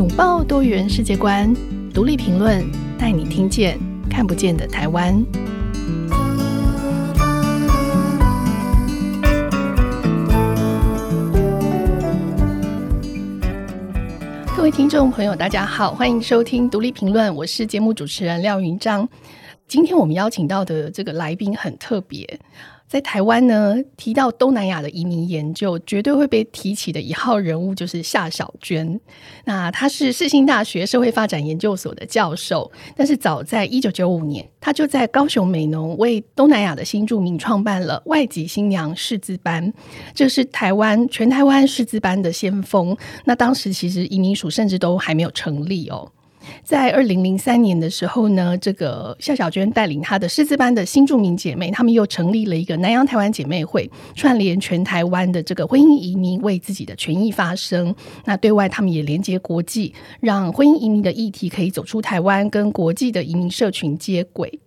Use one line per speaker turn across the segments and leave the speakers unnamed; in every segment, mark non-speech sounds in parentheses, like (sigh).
拥抱多元世界观，独立评论，带你听见看不见的台湾。各位听众朋友，大家好，欢迎收听独立评论，我是节目主持人廖云章。今天我们邀请到的这个来宾很特别。在台湾呢，提到东南亚的移民研究，绝对会被提起的一号人物就是夏小娟。那她是世新大学社会发展研究所的教授，但是早在一九九五年，她就在高雄美浓为东南亚的新住民创办了外籍新娘识字班，这是台湾全台湾识字班的先锋。那当时其实移民署甚至都还没有成立哦。在二零零三年的时候呢，这个夏小娟带领她的识字班的新著名姐妹，她们又成立了一个南洋台湾姐妹会，串联全台湾的这个婚姻移民，为自己的权益发声。那对外，他们也连接国际，让婚姻移民的议题可以走出台湾，跟国际的移民社群接轨。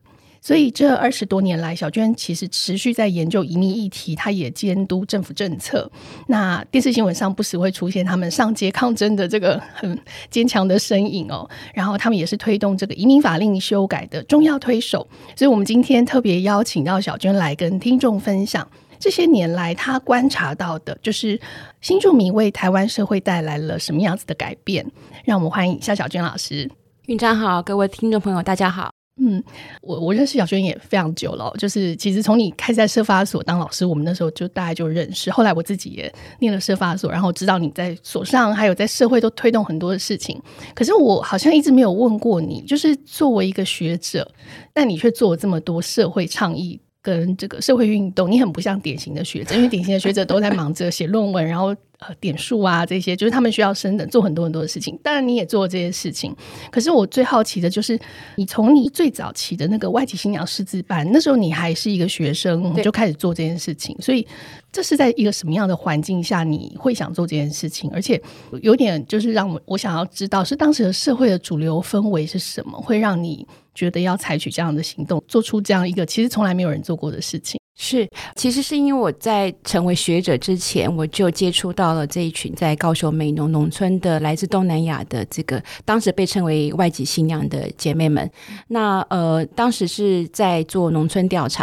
所以这二十多年来，小娟其实持续在研究移民议题，她也监督政府政策。那电视新闻上不时会出现他们上街抗争的这个很坚强的身影哦。然后他们也是推动这个移民法令修改的重要推手。所以我们今天特别邀请到小娟来跟听众分享这些年来她观察到的，就是新住民为台湾社会带来了什么样子的改变。让我们欢迎夏小娟老师。
云章好，各位听众朋友，大家好。
嗯，我我认识小娟也非常久了，就是其实从你开始在社发所当老师，我们那时候就大概就认识。后来我自己也念了社发所，然后知道你在所上还有在社会都推动很多的事情。可是我好像一直没有问过你，就是作为一个学者，但你却做了这么多社会倡议。跟这个社会运动，你很不像典型的学者，因为典型的学者都在忙着写论文，然后呃点数啊这些，就是他们需要升等，做很多很多的事情。当然你也做这些事情，可是我最好奇的就是，你从你最早期的那个外籍新娘师资班，那时候你还是一个学生，就开始做这件事情。所以这是在一个什么样的环境下你会想做这件事情？而且有点就是让我我想要知道，是当时的社会的主流氛围是什么，会让你。觉得要采取这样的行动，做出这样一个其实从来没有人做过的事情。
是，其实是因为我在成为学者之前，我就接触到了这一群在高雄美浓农村的来自东南亚的这个当时被称为外籍新娘的姐妹们。那呃，当时是在做农村调查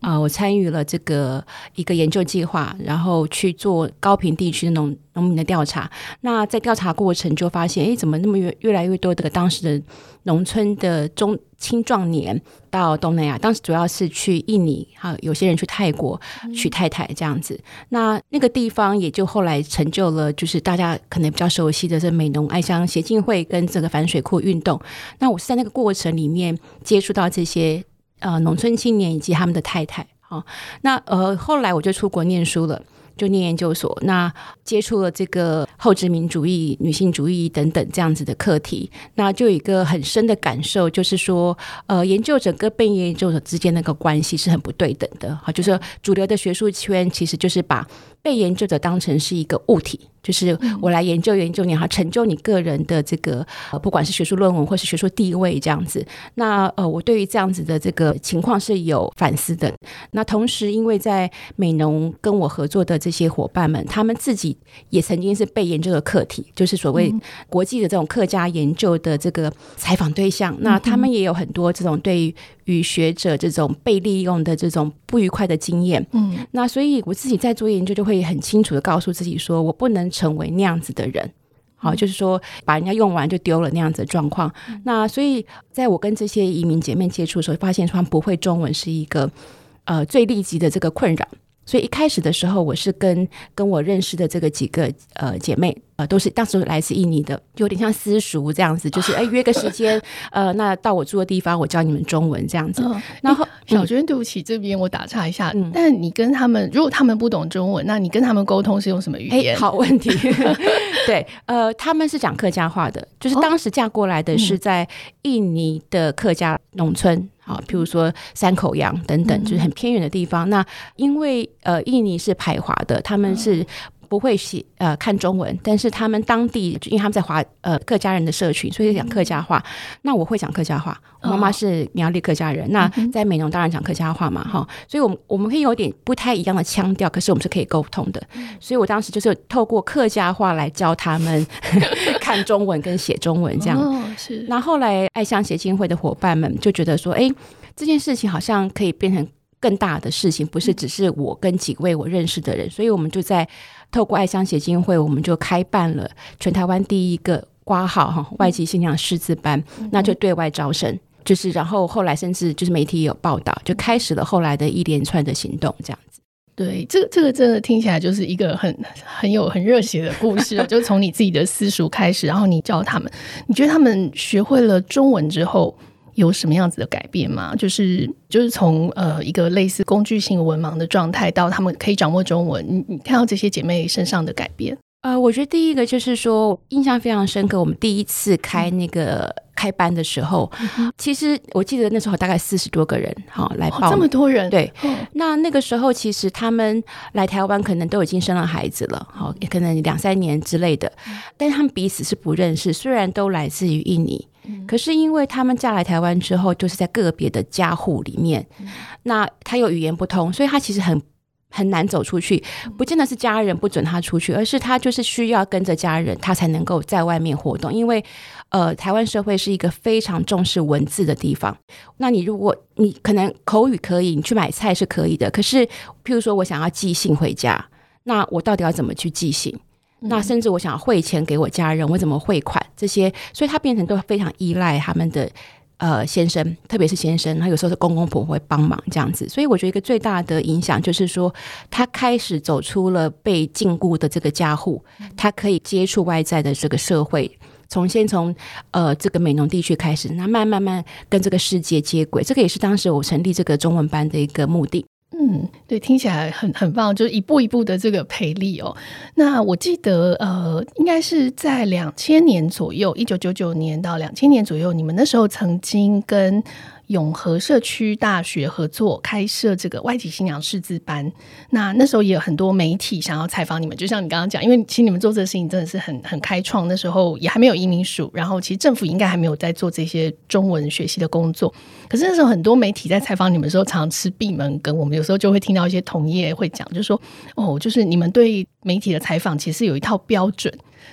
啊，呃，我参与了这个一个研究计划，然后去做高屏地区的农农民的调查。那在调查过程就发现，哎，怎么那么越越来越多的当时的农村的中青壮年到东南亚，当时主要是去印尼，还有有些人去泰国娶太太这样子。嗯、那那个地方也就后来成就了，就是大家可能比较熟悉的这美浓爱乡协进会跟这个反水库运动。那我是在那个过程里面接触到这些呃农村青年以及他们的太太。好，那呃后来我就出国念书了。就念研究所，那接触了这个后殖民主义、女性主义等等这样子的课题，那就有一个很深的感受，就是说，呃，研究者跟被研究者之间那个关系是很不对等的。好，就是主流的学术圈其实就是把被研究者当成是一个物体。就是我来研究研究你，哈，成就你个人的这个呃，不管是学术论文或是学术地位这样子。那呃，我对于这样子的这个情况是有反思的。那同时，因为在美农跟我合作的这些伙伴们，他们自己也曾经是被研究的课题，就是所谓国际的这种客家研究的这个采访对象。那他们也有很多这种对于学者这种被利用的这种不愉快的经验。嗯，那所以我自己在做研究，就会很清楚的告诉自己说，我不能。成为那样子的人，好，就是说把人家用完就丢了那样子的状况。那所以，在我跟这些移民姐妹接触的时候，发现他们不会中文是一个呃最立即的这个困扰。所以一开始的时候，我是跟跟我认识的这个几个呃姐妹。呃，都是当时来自印尼的，有点像私塾这样子，就是 (laughs) 哎约个时间，呃，那到我住的地方，我教你们中文这样子。哦、然后
小娟，对不起，这边我打岔一下，嗯，但你跟他们，如果他们不懂中文，那你跟他们沟通是用什么语言？
好问题。(laughs) 对，呃，他们是讲客家话的，就是当时嫁过来的是在印尼的客家农村，好、哦，譬如说山口洋等等，就是很偏远的地方。嗯、那因为呃，印尼是排华的，他们是。不会写呃看中文，但是他们当地因为他们在华呃客家人的社群，所以讲客家话。嗯、那我会讲客家话，我妈妈是苗栗客家人，哦、那在美浓当然讲客家话嘛，哈、嗯，所以我们我们可以有点不太一样的腔调，可是我们是可以沟通的。嗯、所以我当时就是透过客家话来教他们 (laughs) 看中文跟写中文这样。哦、是。那后来爱乡协进会的伙伴们就觉得说，哎，这件事情好像可以变成。更大的事情不是只是我跟几位我认识的人，所以我们就在透过爱乡协进会，我们就开办了全台湾第一个挂号哈外籍新娘师资班，那就对外招生，就是然后后来甚至就是媒体有报道，就开始了后来的一连串的行动，这样子。
对，这个这个真的听起来就是一个很很有很热血的故事，(laughs) 就是从你自己的私塾开始，然后你教他们，你觉得他们学会了中文之后，有什么样子的改变吗？就是就是从呃一个类似工具性文盲的状态，到他们可以掌握中文，你你看到这些姐妹身上的改变？
呃，我觉得第一个就是说印象非常深刻。我们第一次开那个开班的时候，嗯、其实我记得那时候大概四十多个人哈来报、哦，这么
多人。
对，哦、那那个时候其实他们来台湾可能都已经生了孩子了，好，也可能两三年之类的，但是他们彼此是不认识，虽然都来自于印尼。可是因为他们嫁来台湾之后，就是在个别的家户里面，嗯、那他又语言不通，所以他其实很很难走出去。不见得是家人不准他出去，而是他就是需要跟着家人，他才能够在外面活动。因为呃，台湾社会是一个非常重视文字的地方。那你如果你可能口语可以，你去买菜是可以的。可是譬如说我想要寄信回家，那我到底要怎么去寄信？那甚至我想汇钱给我家人，我怎么汇款这些？所以他变成都非常依赖他们的呃先生，特别是先生，他有时候是公公婆婆会帮忙这样子。所以我觉得一个最大的影响就是说，他开始走出了被禁锢的这个家户，他可以接触外在的这个社会，从先从呃这个美浓地区开始，那慢慢慢跟这个世界接轨。这个也是当时我成立这个中文班的一个目的。
嗯，对，听起来很很棒，就是一步一步的这个培力哦。那我记得，呃，应该是在两千年左右，一九九九年到两千年左右，你们那时候曾经跟。永和社区大学合作开设这个外籍新娘识字班，那那时候也有很多媒体想要采访你们，就像你刚刚讲，因为其实你们做这个事情真的是很很开创，那时候也还没有移民署，然后其实政府应该还没有在做这些中文学习的工作，可是那时候很多媒体在采访你们的时候，常常吃闭门羹，我们有时候就会听到一些同业会讲，就是说哦，就是你们对媒体的采访其实有一套标准。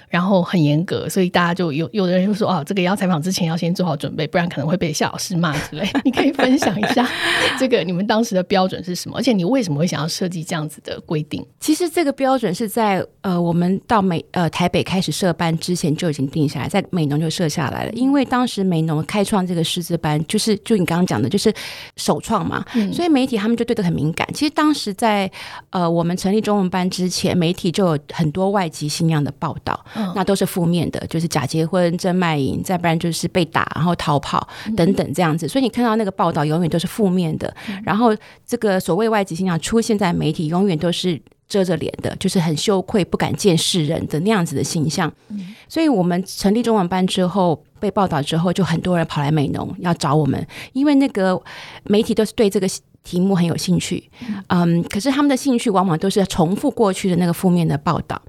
然后很严格，所以大家就有有的人就说哦，这个要采访之前要先做好准备，不然可能会被夏老师骂之类。你可以分享一下 (laughs) 这个你们当时的标准是什么？而且你为什么会想要设计这样子的规定？
其实这个标准是在呃我们到美呃台北开始设班之前就已经定下来，在美农就设下来了。因为当时美农开创这个师资班，就是就你刚刚讲的，就是首创嘛，嗯、所以媒体他们就对这个很敏感。其实当时在呃我们成立中文班之前，媒体就有很多外籍新娘的报道。那都是负面的，就是假结婚、真卖淫，再不然就是被打，然后逃跑等等这样子。所以你看到那个报道，永远都是负面的。然后这个所谓外籍信仰出现在媒体，永远都是遮着脸的，就是很羞愧、不敢见世人的那样子的形象。所以我们成立中文班之后，被报道之后，就很多人跑来美农要找我们，因为那个媒体都是对这个题目很有兴趣。嗯，可是他们的兴趣往往都是重复过去的那个负面的报道。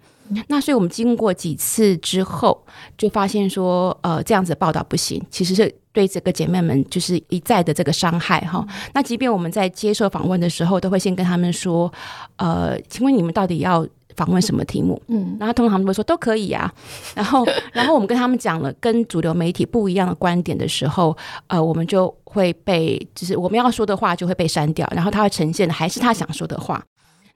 那所以，我们经过几次之后，就发现说，呃，这样子报道不行，其实是对这个姐妹们就是一再的这个伤害哈。那即便我们在接受访问的时候，都会先跟他们说，呃，请问你们到底要访问什么题目？嗯，然后通常他们会说都可以啊。然后，(laughs) 然后我们跟他们讲了跟主流媒体不一样的观点的时候，呃，我们就会被，就是我们要说的话就会被删掉，然后他会呈现的还是他想说的话。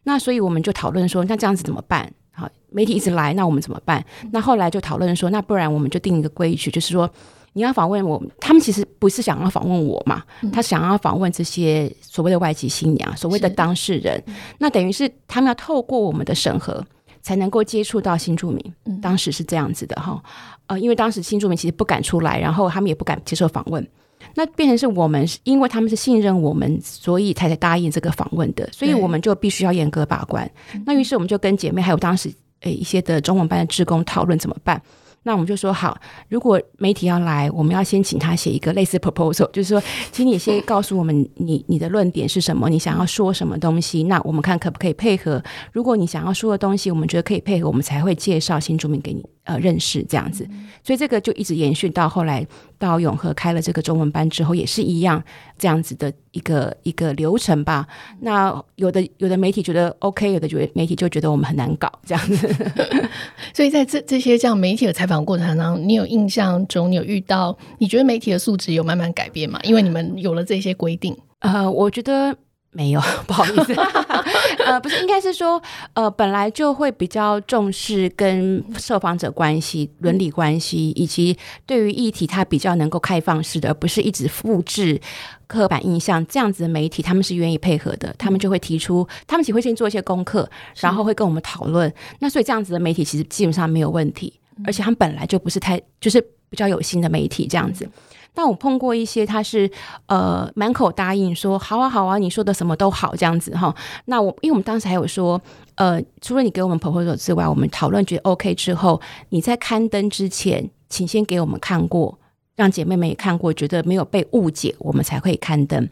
那所以我们就讨论说，那这样子怎么办？好，媒体一直来，那我们怎么办？那后来就讨论说，那不然我们就定一个规矩，就是说你要访问我，他们其实不是想要访问我嘛，他想要访问这些所谓的外籍新娘，所谓的当事人。那等于是他们要透过我们的审核，才能够接触到新住民。当时是这样子的哈，呃，因为当时新住民其实不敢出来，然后他们也不敢接受访问。那变成是我们，因为他们是信任我们，所以才才答应这个访问的，所以我们就必须要严格把关。那于是我们就跟姐妹还有当时诶一些的中文班的职工讨论怎么办。那我们就说好，如果媒体要来，我们要先请他写一个类似 proposal，就是说，请你先告诉我们你你的论点是什么，你想要说什么东西，那我们看可不可以配合。如果你想要说的东西，我们觉得可以配合，我们才会介绍新住民给你呃认识这样子。所以这个就一直延续到后来到永和开了这个中文班之后，也是一样这样子的一个一个流程吧。那有的有的媒体觉得 OK，有的觉得媒体就觉得我们很难搞这样子。(laughs)
所以在这这些这样媒体的采访。过程当中，你有印象中，你有遇到？你觉得媒体的素质有慢慢改变吗？因为你们有了这些规定。
呃，我觉得没有，(laughs) 不好意思。(laughs) 呃，不是，应该是说，呃，本来就会比较重视跟受访者关系、伦理关系，以及对于议题，它比较能够开放式的，而不是一直复制刻板印象这样子的媒体，他们是愿意配合的。他们就会提出，他们其实会先做一些功课，然后会跟我们讨论。那所以这样子的媒体其实基本上没有问题。而且他们本来就不是太，就是比较有心的媒体这样子。但我碰过一些，他是呃满口答应说好啊好啊，你说的什么都好这样子哈。那我因为我们当时还有说，呃，除了你给我们捧过手之外，我们讨论觉得 OK 之后，你在刊登之前，请先给我们看过，让姐妹们也看过，觉得没有被误解，我们才会刊登。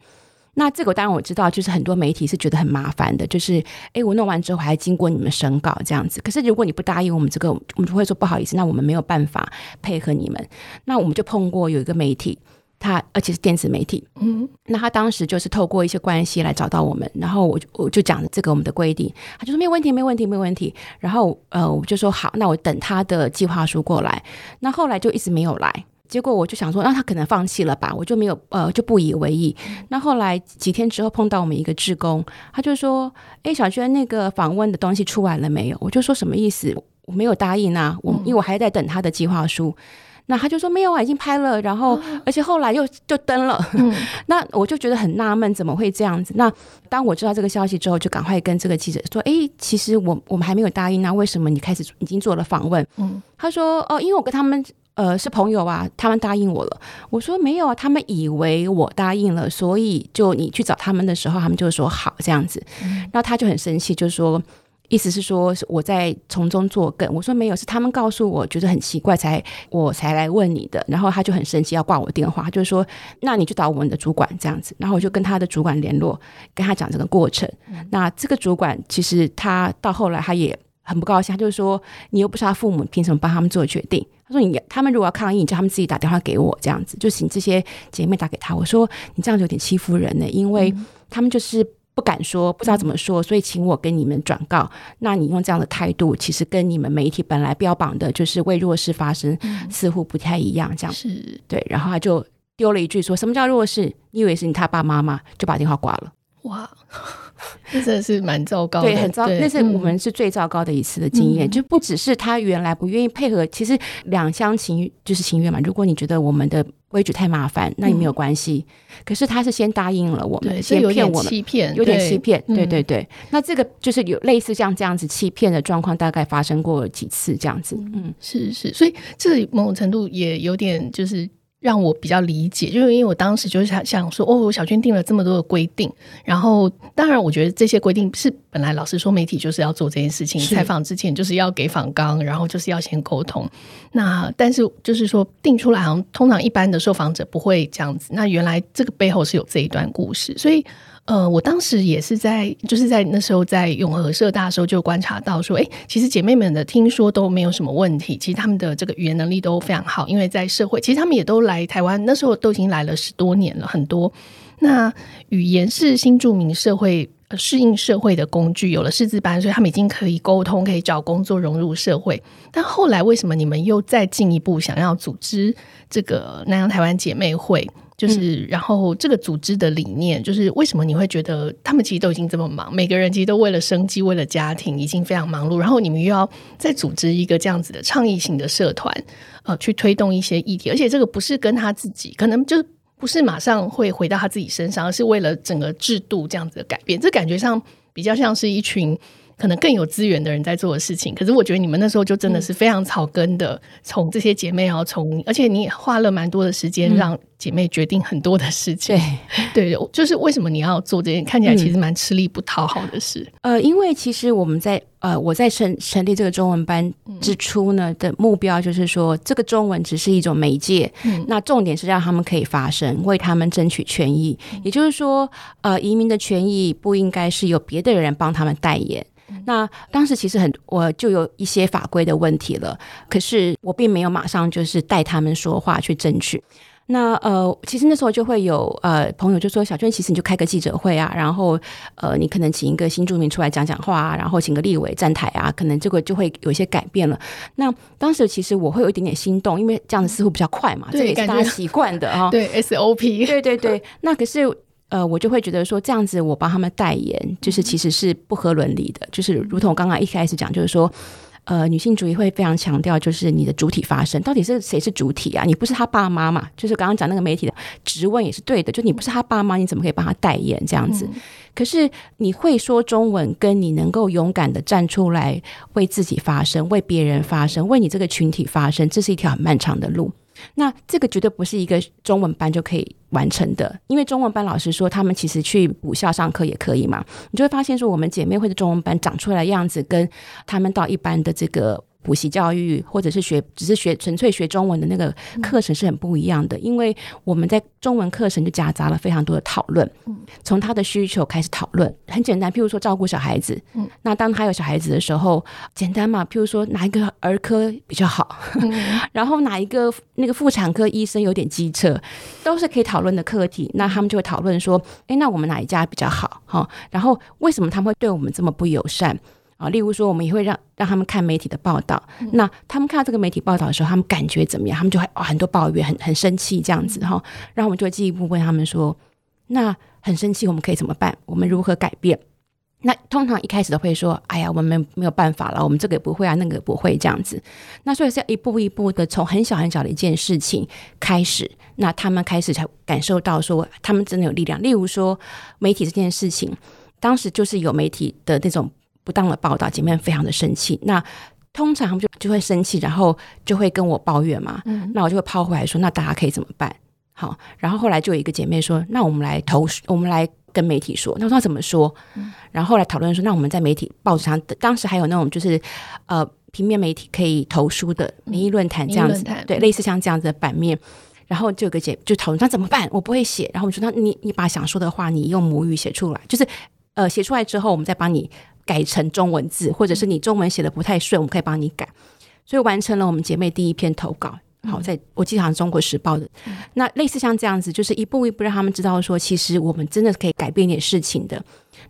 那这个当然我知道，就是很多媒体是觉得很麻烦的，就是哎，我弄完之后还经过你们审稿这样子。可是如果你不答应我们这个，我们就会说不好意思，那我们没有办法配合你们。那我们就碰过有一个媒体，他而且是电子媒体，嗯，那他当时就是透过一些关系来找到我们，然后我就我就讲了这个我们的规定，他就说没有问题，没有问题，没有问题。然后呃，我就说好，那我等他的计划书过来。那后来就一直没有来。结果我就想说，那他可能放弃了吧，我就没有呃，就不以为意。那后来几天之后碰到我们一个志工，他就说：“哎，小娟，那个访问的东西出来了没有？”我就说：“什么意思？我没有答应啊，我因为我还在等他的计划书。”那他就说：“没有啊，已经拍了，然后而且后来又就登了。” (laughs) 那我就觉得很纳闷，怎么会这样子？那当我知道这个消息之后，就赶快跟这个记者说：“哎，其实我我们还没有答应，那为什么你开始已经做了访问？”嗯，他说：“哦，因为我跟他们。”呃，是朋友啊，他们答应我了。我说没有啊，他们以为我答应了，所以就你去找他们的时候，他们就说好这样子。嗯、然后他就很生气，就说意思是说我在从中作梗。我说没有，是他们告诉我觉得很奇怪，才我才来问你的。然后他就很生气，要挂我电话，就是说那你去找我们的主管这样子。然后我就跟他的主管联络，跟他讲这个过程。嗯、那这个主管其实他到后来他也很不高兴，他就是说你又不是他父母，凭什么帮他们做决定？他说：“你他们如果要抗议，你叫他们自己打电话给我，这样子就请这些姐妹打给他。”我说：“你这样子有点欺负人呢，因为他们就是不敢说，不知道怎么说，所以请我跟你们转告。那你用这样的态度，其实跟你们媒体本来标榜的就是为弱势发声，似乎不太一样。这样是对。然后他就丢了一句说：‘什么叫弱势？你以为是你他爸妈吗？’就把电话挂了。哇！” (laughs)
这真的是蛮糟糕的，
对，很糟。那是我们是最糟糕的一次的经验，嗯、就不只是他原来不愿意配合，其实两厢情就是情愿嘛。如果你觉得我们的规矩太麻烦，那也没有关系。嗯、可是他是先答应了我
们，
先骗我们，
欺骗，
有点欺骗。对对对，那这个就是有类似像这样子欺骗的状况，大概发生过几次这样子。
嗯，是是，所以这某种程度也有点就是。让我比较理解，就是因为我当时就是想想说，哦，小娟定了这么多的规定，然后当然我觉得这些规定是本来老师说，媒体就是要做这件事情，采访之前就是要给访纲，然后就是要先沟通。那但是就是说定出来，好像通常一般的受访者不会这样子。那原来这个背后是有这一段故事，所以。呃，我当时也是在，就是在那时候在永和社大的时候就观察到说，哎，其实姐妹们的听说都没有什么问题，其实他们的这个语言能力都非常好，因为在社会，其实他们也都来台湾，那时候都已经来了十多年了，很多。那语言是新住民社会适应社会的工具，有了识字班，所以他们已经可以沟通，可以找工作，融入社会。但后来为什么你们又再进一步想要组织这个南洋台湾姐妹会？就是，然后这个组织的理念，就是为什么你会觉得他们其实都已经这么忙，每个人其实都为了生计、为了家庭，已经非常忙碌。然后你们又要再组织一个这样子的倡议型的社团，呃，去推动一些议题，而且这个不是跟他自己，可能就不是马上会回到他自己身上，而是为了整个制度这样子的改变。这感觉上比较像是一群。可能更有资源的人在做的事情，可是我觉得你们那时候就真的是非常草根的，从这些姐妹，然后从，而且你也花了蛮多的时间让姐妹决定很多的事情。
对，(laughs)
对，就是为什么你要做这件看起来其实蛮吃力不讨好的事？
嗯、呃，因为其实我们在呃，我在成成立这个中文班之初呢的目标就是说，这个中文只是一种媒介，嗯、那重点是让他们可以发声，为他们争取权益。嗯、也就是说，呃，移民的权益不应该是由别的人帮他们代言。那当时其实很，我就有一些法规的问题了，可是我并没有马上就是带他们说话去争取。那呃，其实那时候就会有呃朋友就说：“小娟，其实你就开个记者会啊，然后呃，你可能请一个新住民出来讲讲话啊，然后请个立委站台啊，可能这个就会有一些改变了。”那当时其实我会有一点点心动，因为这样子似乎比较快嘛，对这也是大家习惯的哈。(laughs)
对 SOP，
对对对。那可是。呃，我就会觉得说这样子，我帮他们代言，就是其实是不合伦理的。就是如同刚刚一开始讲，就是说，呃，女性主义会非常强调，就是你的主体发声，到底是谁是主体啊？你不是他爸妈嘛？就是刚刚讲那个媒体的质问也是对的，就你不是他爸妈，你怎么可以帮他代言这样子？可是你会说中文，跟你能够勇敢的站出来为自己发声，为别人发声，为你这个群体发声，这是一条很漫长的路。那这个绝对不是一个中文班就可以完成的，因为中文班老师说他们其实去补校上课也可以嘛，你就会发现说我们姐妹会的中文班长出来样子跟他们到一般的这个。补习教育，或者是学，只是学纯粹学中文的那个课程是很不一样的，因为我们在中文课程就夹杂了非常多的讨论，从他的需求开始讨论，很简单，譬如说照顾小孩子，那当他有小孩子的时候，简单嘛，譬如说哪一个儿科比较好，(laughs) 然后哪一个那个妇产科医生有点机车，都是可以讨论的课题。那他们就会讨论说，诶，那我们哪一家比较好？哈，然后为什么他们会对我们这么不友善？啊，例如说，我们也会让让他们看媒体的报道。嗯、那他们看到这个媒体报道的时候，他们感觉怎么样？他们就会、哦、很多抱怨，很很生气这样子哈。然后我们就会进一步问他们说：“那很生气，我们可以怎么办？我们如何改变？”那通常一开始都会说：“哎呀，我们没没有办法了，我们这个也不会啊，那个也不会这样子。”那所以是要一步一步的，从很小很小的一件事情开始，那他们开始才感受到说，他们真的有力量。例如说，媒体这件事情，当时就是有媒体的那种。不当的报道，姐妹们非常的生气。那通常他们就就会生气，然后就会跟我抱怨嘛。嗯，那我就会抛回来说：“那大家可以怎么办？”好，然后后来就有一个姐妹说：“那我们来投，我们来跟媒体说。”那我说怎么说？嗯，然后后来讨论说：“那我们在媒体报纸上，当时还有那种就是呃平面媒体可以投书的民意论坛这样子，对，类似像这样子的版面。然后就有个姐就讨论那怎么办？我不会写。然后我说：“那你你把想说的话，你用母语写出来，就是呃写出来之后，我们再帮你。”改成中文字，或者是你中文写的不太顺，我们可以帮你改。所以完成了我们姐妹第一篇投稿。好，在我记得好像《中国时报》的，那类似像这样子，就是一步一步让他们知道说，其实我们真的可以改变一点事情的。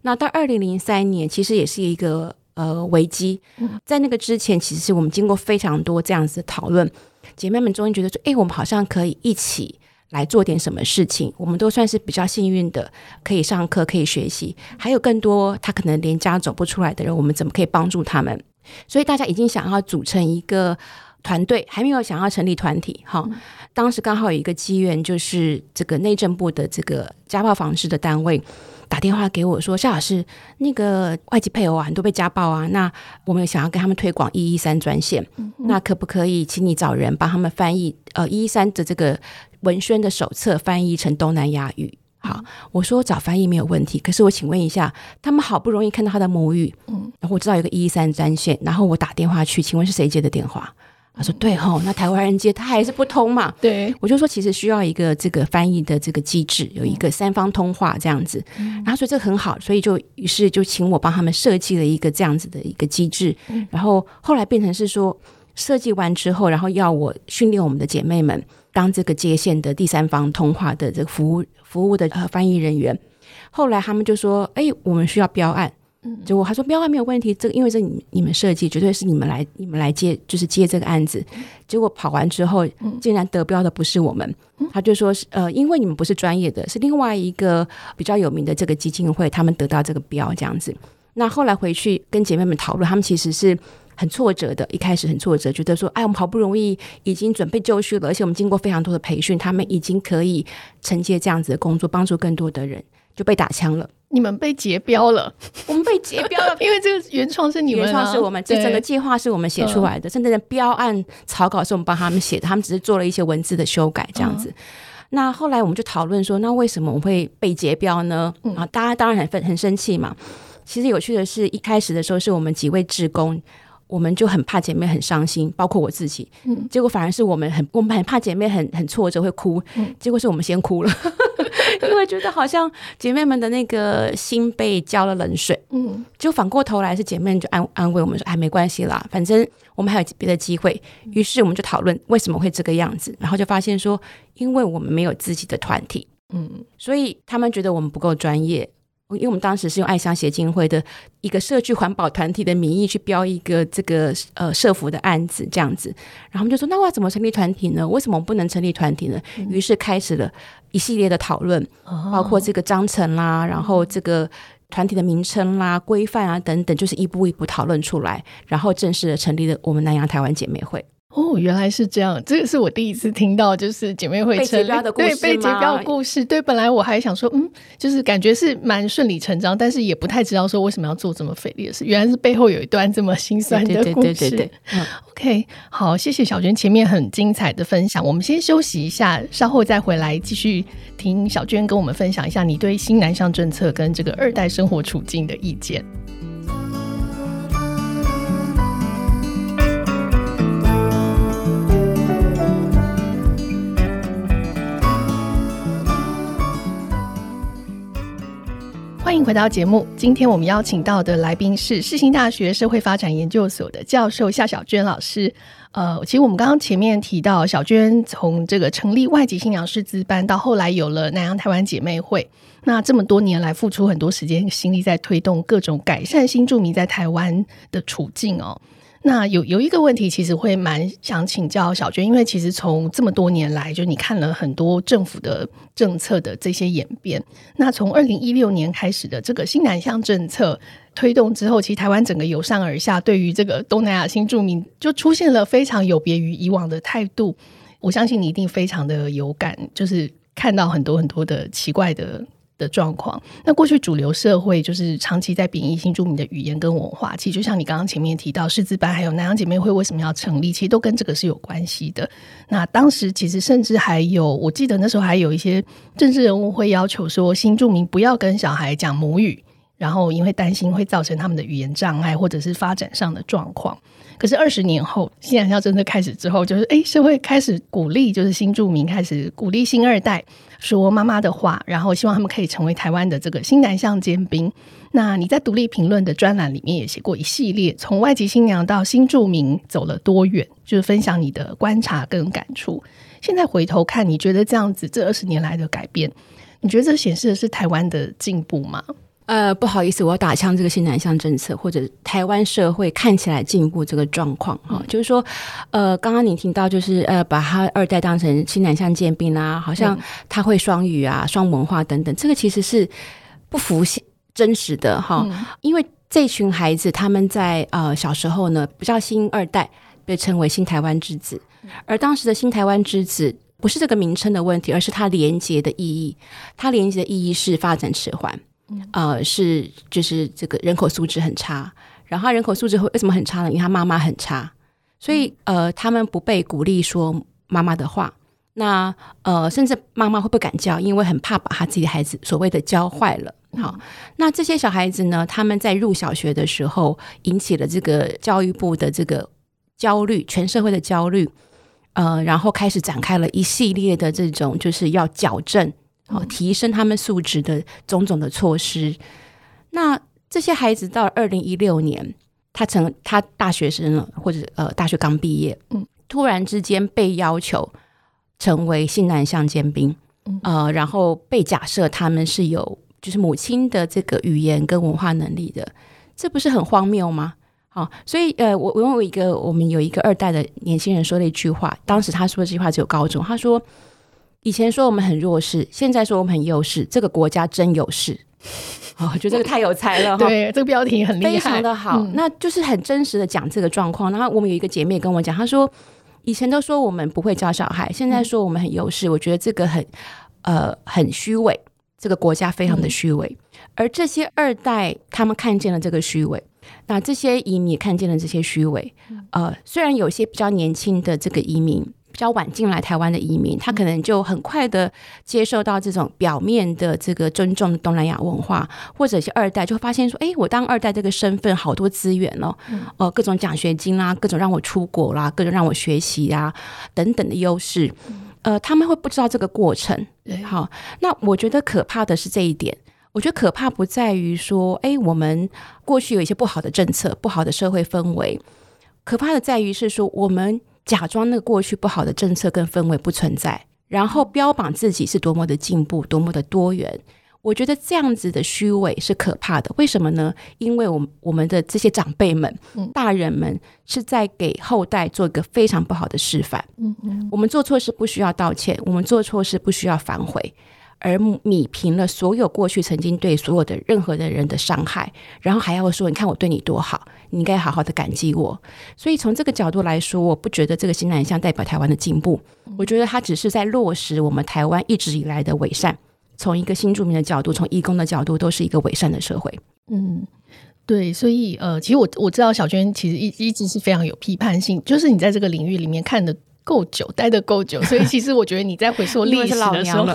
那到二零零三年，其实也是一个呃危机。在那个之前，其实我们经过非常多这样子的讨论，姐妹们终于觉得说，哎，我们好像可以一起。来做点什么事情，我们都算是比较幸运的，可以上课，可以学习。还有更多他可能连家走不出来的人，我们怎么可以帮助他们？所以大家已经想要组成一个团队，还没有想要成立团体。哈，当时刚好有一个机缘，就是这个内政部的这个家暴防治的单位打电话给我说：“夏老师，那个外籍配偶啊，很多被家暴啊，那我们想要跟他们推广一一三专线，那可不可以请你找人帮他们翻译？呃，一一三的这个。”文宣的手册翻译成东南亚语，好，我说找翻译没有问题。可是我请问一下，他们好不容易看到他的母语，嗯，然后我知道有个一一三专线，然后我打电话去，请问是谁接的电话？他说对吼，那台湾人接他还是不通嘛？对，我就说其实需要一个这个翻译的这个机制，有一个三方通话这样子，然后说这个很好，所以就于是就请我帮他们设计了一个这样子的一个机制，然后后来变成是说设计完之后，然后要我训练我们的姐妹们。当这个接线的第三方通话的这个服务服务的呃翻译人员，后来他们就说：“哎，我们需要标案。”结果他说：“标案没有问题，这个因为这你你们设计，绝对是你们来你们来接，就是接这个案子。”结果跑完之后，竟然得标的不是我们。他就说是：“呃，因为你们不是专业的，是另外一个比较有名的这个基金会，他们得到这个标这样子。”那后来回去跟姐妹们讨论，他们其实是。很挫折的，一开始很挫折，觉得说，哎，我们好不容易已经准备就绪了，而且我们经过非常多的培训，他们已经可以承接这样子的工作，帮助更多的人，就被打枪了。
你们被截标了，
我们被截标了，(laughs)
因为这个原创是你们，
原创是我们，这整个计划是我们写出来的，甚至连标案草稿是我们帮他们写的，他们只是做了一些文字的修改，这样子。那后来我们就讨论说，那为什么我会被截标呢？嗯、啊，大家当然很很生气嘛。其实有趣的是，一开始的时候是我们几位职工。我们就很怕姐妹很伤心，包括我自己。嗯，结果反而是我们很，我们很怕姐妹很很挫折会哭。嗯，结果是我们先哭了，(laughs) 因为觉得好像姐妹们的那个心被浇了冷水。嗯，就反过头来是姐妹就安安慰我们说：“哎，没关系啦，反正我们还有别的机会。”于是我们就讨论为什么会这个样子，然后就发现说，因为我们没有自己的团体。嗯，所以他们觉得我们不够专业。因为我们当时是用爱乡协进会的一个社区环保团体的名义去标一个这个呃社服的案子这样子，然后我们就说，那我要怎么成立团体呢？为什么不能成立团体呢？于是开始了一系列的讨论，包括这个章程啦，然后这个团体的名称啦、规范啊等等，就是一步一步讨论出来，然后正式的成立了我们南洋台湾姐妹会。
哦，原来是这样，这个是我第一次听到，就是姐妹会成立
被结标的故事，
对被结标的故事。对，本来我还想说，嗯，就是感觉是蛮顺理成章，但是也不太知道说为什么要做这么费力的事。原来是背后有一段这么心酸的故事。对对对对对。嗯，OK，好，谢谢小娟前面很精彩的分享。我们先休息一下，稍后再回来继续听小娟跟我们分享一下你对新南向政策跟这个二代生活处境的意见。欢迎回到节目。今天我们邀请到的来宾是世新大学社会发展研究所的教授夏小娟老师。呃，其实我们刚刚前面提到，小娟从这个成立外籍新娘师资班，到后来有了南洋台湾姐妹会，那这么多年来付出很多时间心力在推动各种改善新住民在台湾的处境哦。那有有一个问题，其实会蛮想请教小娟，因为其实从这么多年来，就你看了很多政府的政策的这些演变。那从二零一六年开始的这个新南向政策推动之后，其实台湾整个由上而下，对于这个东南亚新住民就出现了非常有别于以往的态度。我相信你一定非常的有感，就是看到很多很多的奇怪的。的状况，那过去主流社会就是长期在贬抑新住民的语言跟文化，其实就像你刚刚前面提到，识字班还有南洋姐妹会为什么要成立，其实都跟这个是有关系的。那当时其实甚至还有，我记得那时候还有一些政治人物会要求说，新住民不要跟小孩讲母语，然后因为担心会造成他们的语言障碍或者是发展上的状况。可是二十年后，新南向政策开始之后，就是诶，社会开始鼓励，就是新住民开始鼓励新二代说妈妈的话，然后希望他们可以成为台湾的这个新南向尖兵。那你在独立评论的专栏里面也写过一系列，从外籍新娘到新住民走了多远，就是分享你的观察跟感触。现在回头看，你觉得这样子这二十年来的改变，你觉得这显示的是台湾的进步吗？
呃，不好意思，我要打枪这个新南向政策或者台湾社会看起来进步这个状况哈、嗯，就是说，呃，刚刚你听到就是呃，把他二代当成新南向建兵啊，好像他会双语啊、双文化等等，这个其实是不符真实的哈、嗯，因为这群孩子他们在呃小时候呢，不叫新二代，被称为新台湾之子，而当时的新台湾之子不是这个名称的问题，而是它连接的意义，它连接的意义是发展迟缓。呃，是就是这个人口素质很差，然后他人口素质会为什么很差呢？因为他妈妈很差，所以呃，他们不被鼓励说妈妈的话。那呃，甚至妈妈会不敢教，因为很怕把他自己的孩子所谓的教坏了。好，那这些小孩子呢，他们在入小学的时候引起了这个教育部的这个焦虑，全社会的焦虑。呃，然后开始展开了一系列的这种就是要矫正。哦，提升他们素质的种种的措施。那这些孩子到二零一六年，他成他大学生了，或者呃大学刚毕业，嗯，突然之间被要求成为性南向尖兵，嗯，呃，然后被假设他们是有就是母亲的这个语言跟文化能力的，这不是很荒谬吗？好，所以呃，我我有一个我们有一个二代的年轻人说了一句话，当时他说的这句话只有高中，他说。以前说我们很弱势，现在说我们很优势。这个国家真有势，(laughs) 哦，我觉得这个太有才了。
对，这个标题很厉害，
非常的好，嗯。那就是很真实的讲这个状况。然后我们有一个姐妹跟我讲，她说以前都说我们不会教小孩，现在说我们很优势，嗯。我觉得这个很呃很虚伪，这个国家非常的虚伪，嗯。而这些二代他们看见了这个虚伪，那这些移民也看见了这些虚伪。呃，虽然有些比较年轻的这个移民。比较晚进来台湾的移民，他可能就很快的接受到这种表面的这个尊重的东南亚文化，或者是二代就会发现说，哎，我当二代这个身份好多资源哦，呃，各种奖学金啦，各种让我出国啦，各种让我学习啊等等的优势，呃，他们会不知道这个过程。好，那我觉得可怕的是这一点。我觉得可怕不在于说，哎，我们过去有一些不好的政策、不好的社会氛围，可怕的在于是说我们。假装那个过去不好的政策跟氛围不存在，然后标榜自己是多么的进步、多么的多元。我觉得这样子的虚伪是可怕的。为什么呢？因为我们我们的这些长辈们、大人们是在给后代做一个非常不好的示范。嗯嗯，我们做错事不需要道歉，我们做错事不需要反悔。而弭平了所有过去曾经对所有的任何的人的伤害，然后还要说：“你看我对你多好，你应该好好的感激我。”所以从这个角度来说，我不觉得这个新南向代表台湾的进步，我觉得它只是在落实我们台湾一直以来的伪善。从一个新住民的角度，从义工的角度，都是一个伪善的社会。
嗯，对，所以呃，其实我我知道小娟其实一一直是非常有批判性，就是你在这个领域里面看的。够久，待得够久，所以其实我觉得你在回溯历史的时候，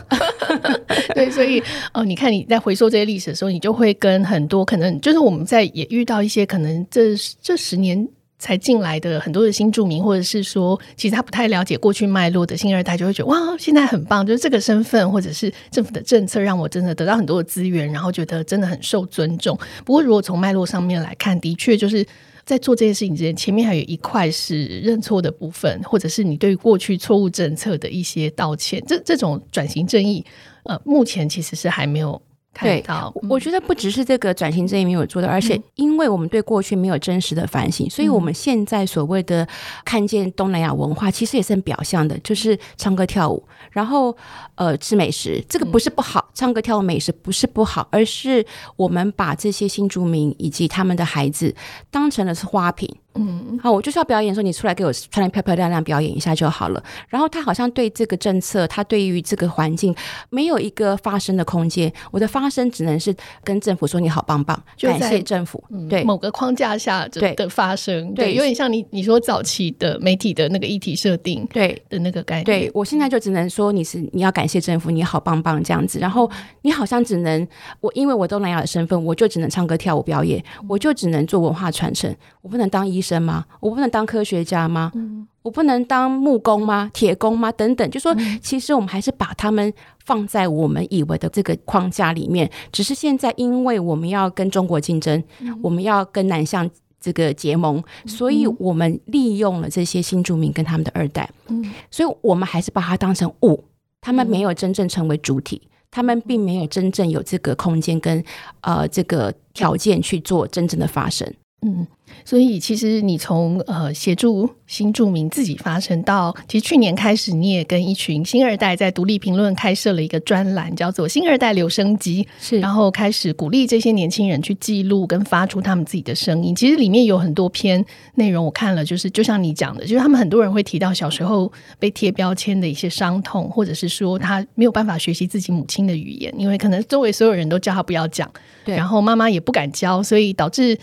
(laughs) 对，所以哦、呃，你看你在回溯这些历史的时候，你就会跟很多可能就是我们在也遇到一些可能这这十年才进来的很多的新住民，或者是说其实他不太了解过去脉络的新二代，就会觉得哇，现在很棒，就是这个身份或者是政府的政策让我真的得到很多的资源，然后觉得真的很受尊重。不过如果从脉络上面来看，的确就是。在做这件事情之前，前面还有一块是认错的部分，或者是你对过去错误政策的一些道歉。这这种转型正义，呃，目前其实是还没有。看到，
对，我觉得不只是这个转型这一没有做到，而且因为我们对过去没有真实的反省，所以我们现在所谓的看见东南亚文化，其实也是很表象的，就是唱歌跳舞，然后呃吃美食，这个不是不好，唱歌跳舞美食不是不好，而是我们把这些新住民以及他们的孩子当成了是花瓶。嗯，好，我就是要表演，说你出来给我穿得漂漂亮亮表演一下就好了。然后他好像对这个政策，他对于这个环境没有一个发声的空间。我的发声只能是跟政府说你好棒棒，感谢政府。对
某个框架下的的发声，对，有点像你你说早期的媒体的那个议题设定，对的那个概念。
对我现在就只能说你是你要感谢政府，你好棒棒这样子。然后你好像只能我因为我东南亚的身份，我就只能唱歌跳舞表演，我就只能做文化传承，我不能当医生吗？我不能当科学家吗？嗯、我不能当木工吗？铁工吗？等等，就说其实我们还是把他们放在我们以为的这个框架里面。只是现在，因为我们要跟中国竞争，嗯、我们要跟南向这个结盟，嗯、所以我们利用了这些新住民跟他们的二代。嗯、所以我们还是把它当成物，他们没有真正成为主体，他们并没有真正有这个空间跟呃这个条件去做真正的发生。
嗯。所以，其实你从呃协助新住民自己发声到，其实去年开始，你也跟一群新二代在独立评论开设了一个专栏，叫做“新二代留声机”，是，然后开始鼓励这些年轻人去记录跟发出他们自己的声音。其实里面有很多篇内容，我看了，就是就像你讲的，就是他们很多人会提到小时候被贴标签的一些伤痛，或者是说他没有办法学习自己母亲的语言，因为可能周围所有人都叫他不要讲，对，然后妈妈也不敢教，所以导致。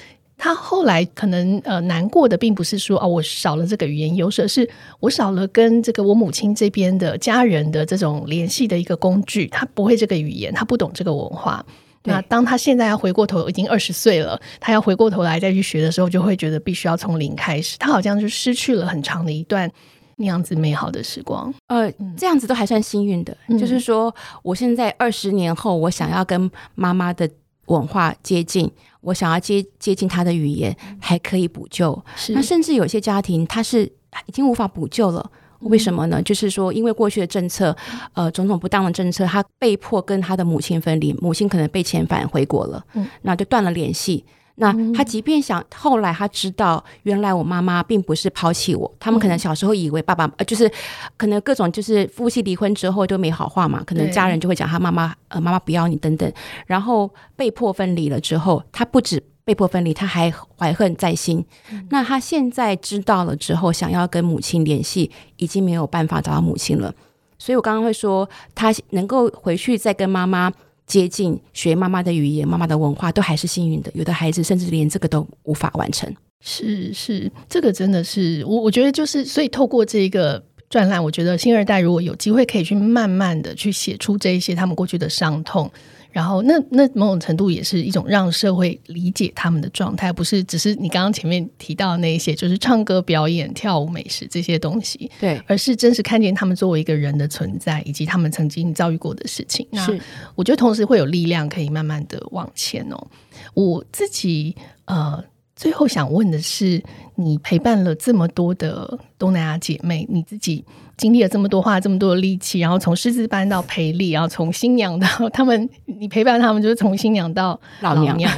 他后来可能呃难过的并不是说哦，我少了这个语言优势，而是我少了跟这个我母亲这边的家人的这种联系的一个工具。他不会这个语言，他不懂这个文化。那当他现在要回过头，已经二十岁了，他要回过头来再去学的时候，就会觉得必须要从零开始。他好像就失去了很长的一段那样子美好的时光。呃，
这样子都还算幸运的，嗯、就是说我现在二十年后，我想要跟妈妈的文化接近。我想要接接近他的语言，还可以补救。那甚至有些家庭，他是已经无法补救了。为什么呢？嗯、就是说，因为过去的政策，呃，种种不当的政策，他被迫跟他的母亲分离，母亲可能被遣返回国了，嗯，那就断了联系。那他即便想，后来他知道，原来我妈妈并不是抛弃我。他们可能小时候以为爸爸，呃，就是可能各种就是夫妻离婚之后都没好话嘛，可能家人就会讲他妈妈，呃，妈妈不要你等等。然后被迫分离了之后，他不止被迫分离，他还怀恨在心。那他现在知道了之后，想要跟母亲联系，已经没有办法找到母亲了。所以我刚刚会说，他能够回去再跟妈妈。接近学妈妈的语言，妈妈的文化都还是幸运的。有的孩子甚至连这个都无法完成。
是是，这个真的是我我觉得就是，所以透过这个专栏，我觉得新二代如果有机会可以去慢慢的去写出这一些他们过去的伤痛。然后那，那那某种程度也是一种让社会理解他们的状态，不是只是你刚刚前面提到的那一些，就是唱歌、表演、跳舞、美食这些东西，
对，
而是真实看见他们作为一个人的存在，以及他们曾经遭遇过的事情。是，我觉得同时会有力量可以慢慢的往前哦。我自己呃，最后想问的是，你陪伴了这么多的东南亚姐妹，你自己。经历了这么多，花了这么多的力气，然后从师资班到培力，然后从新娘到他们，你陪伴他们就是从新娘到老娘。老娘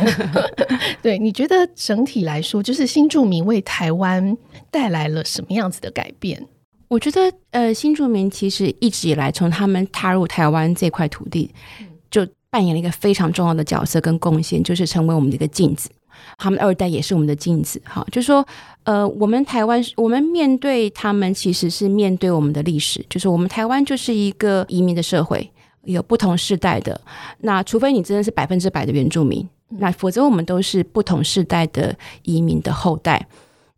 (laughs) 对，你觉得整体来说，就是新住民为台湾带来了什么样子的改变？
我觉得，呃，新住民其实一直以来，从他们踏入台湾这块土地，就扮演了一个非常重要的角色跟贡献，就是成为我们的一个镜子。他们二代也是我们的镜子，哈，就是说，呃，我们台湾，我们面对他们，其实是面对我们的历史，就是我们台湾就是一个移民的社会，有不同世代的。那除非你真的是百分之百的原住民，那否则我们都是不同世代的移民的后代。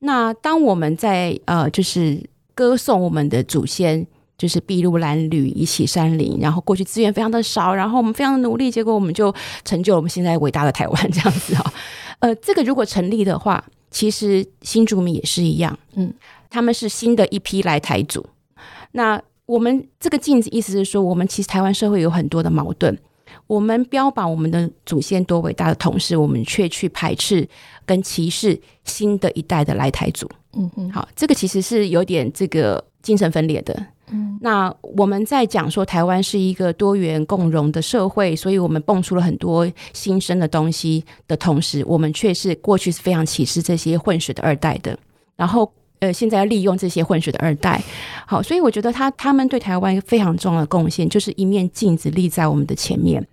那当我们在呃，就是歌颂我们的祖先。就是筚路蓝缕，一起山林，然后过去资源非常的少，然后我们非常的努力，结果我们就成就了我们现在伟大的台湾这样子啊。呃，这个如果成立的话，其实新住民也是一样，嗯，他们是新的一批来台族。那我们这个镜子意思是说，我们其实台湾社会有很多的矛盾，我们标榜我们的祖先多伟大的同时，我们却去排斥跟歧视新的一代的来台族。嗯嗯，好，这个其实是有点这个精神分裂的。嗯，那我们在讲说台湾是一个多元共融的社会，所以我们蹦出了很多新生的东西的同时，我们却是过去是非常歧视这些混血的二代的。然后，呃，现在要利用这些混血的二代，好，所以我觉得他他们对台湾非常重要的贡献，就是一面镜子立在我们的前面。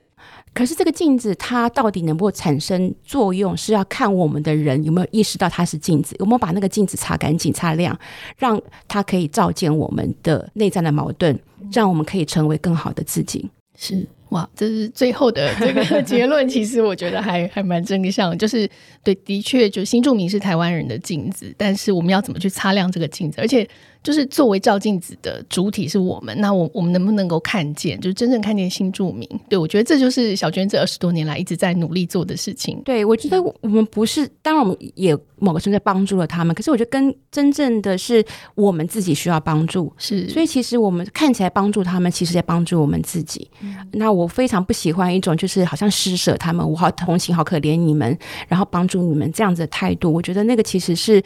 可是这个镜子它到底能不能产生作用，是要看我们的人有没有意识到它是镜子，有没有把那个镜子擦干净、擦亮，让它可以照见我们的内在的矛盾，让我们可以成为更好的自己。
是。哇，这是最后的这个结论，其实我觉得还 (laughs) 还蛮正向，就是对，的确，就新住民是台湾人的镜子，但是我们要怎么去擦亮这个镜子？而且，就是作为照镜子的主体是我们，那我我们能不能够看见，就是真正看见新住民？对，我觉得这就是小娟这二十多年来一直在努力做的事情。
对，我觉得我们不是，当然我们也某个程度在帮助了他们，可是我觉得跟真正的是我们自己需要帮助，
是，
所以其实我们看起来帮助他们，其实在帮助我们自己。嗯、那。我非常不喜欢一种就是好像施舍他们，我好同情、好可怜你们，然后帮助你们这样子的态度。我觉得那个其实是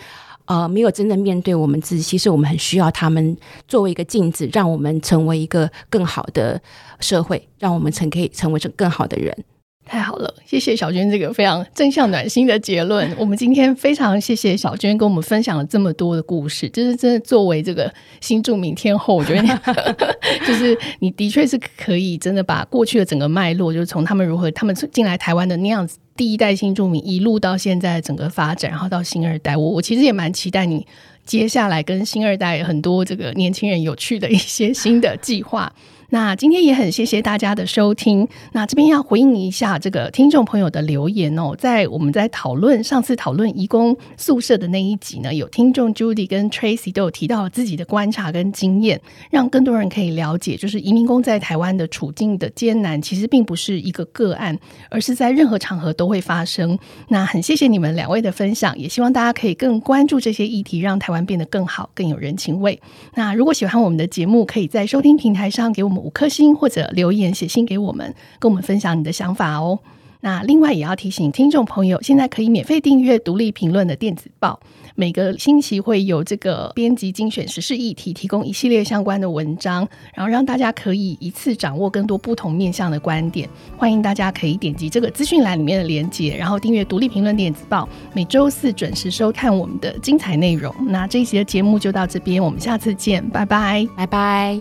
呃没有真正面对我们自己。其实我们很需要他们作为一个镜子，让我们成为一个更好的社会，让我们成可以成为成更好的人。
太好了，谢谢小娟这个非常正向暖心的结论。我们今天非常谢谢小娟跟我们分享了这么多的故事，就是真的作为这个新著名天后，我觉得 (laughs) 就是你的确是可以真的把过去的整个脉络，就是从他们如何他们进来台湾的那样子，第一代新住民一路到现在整个发展，然后到新二代，我我其实也蛮期待你接下来跟新二代很多这个年轻人有趣的一些新的计划。那今天也很谢谢大家的收听。那这边要回应一下这个听众朋友的留言哦，在我们在讨论上次讨论移工宿舍的那一集呢，有听众 Judy 跟 Tracy 都有提到自己的观察跟经验，让更多人可以了解，就是移民工在台湾的处境的艰难，其实并不是一个个案，而是在任何场合都会发生。那很谢谢你们两位的分享，也希望大家可以更关注这些议题，让台湾变得更好，更有人情味。那如果喜欢我们的节目，可以在收听平台上给我们。五颗星或者留言写信给我们，跟我们分享你的想法哦。那另外也要提醒听众朋友，现在可以免费订阅独立评论的电子报，每个星期会有这个编辑精选时事议题，提供一系列相关的文章，然后让大家可以一次掌握更多不同面向的观点。欢迎大家可以点击这个资讯栏里面的连接，然后订阅独立评论电子报，每周四准时收看我们的精彩内容。那这一期的节目就到这边，我们下次见，拜拜，
拜拜。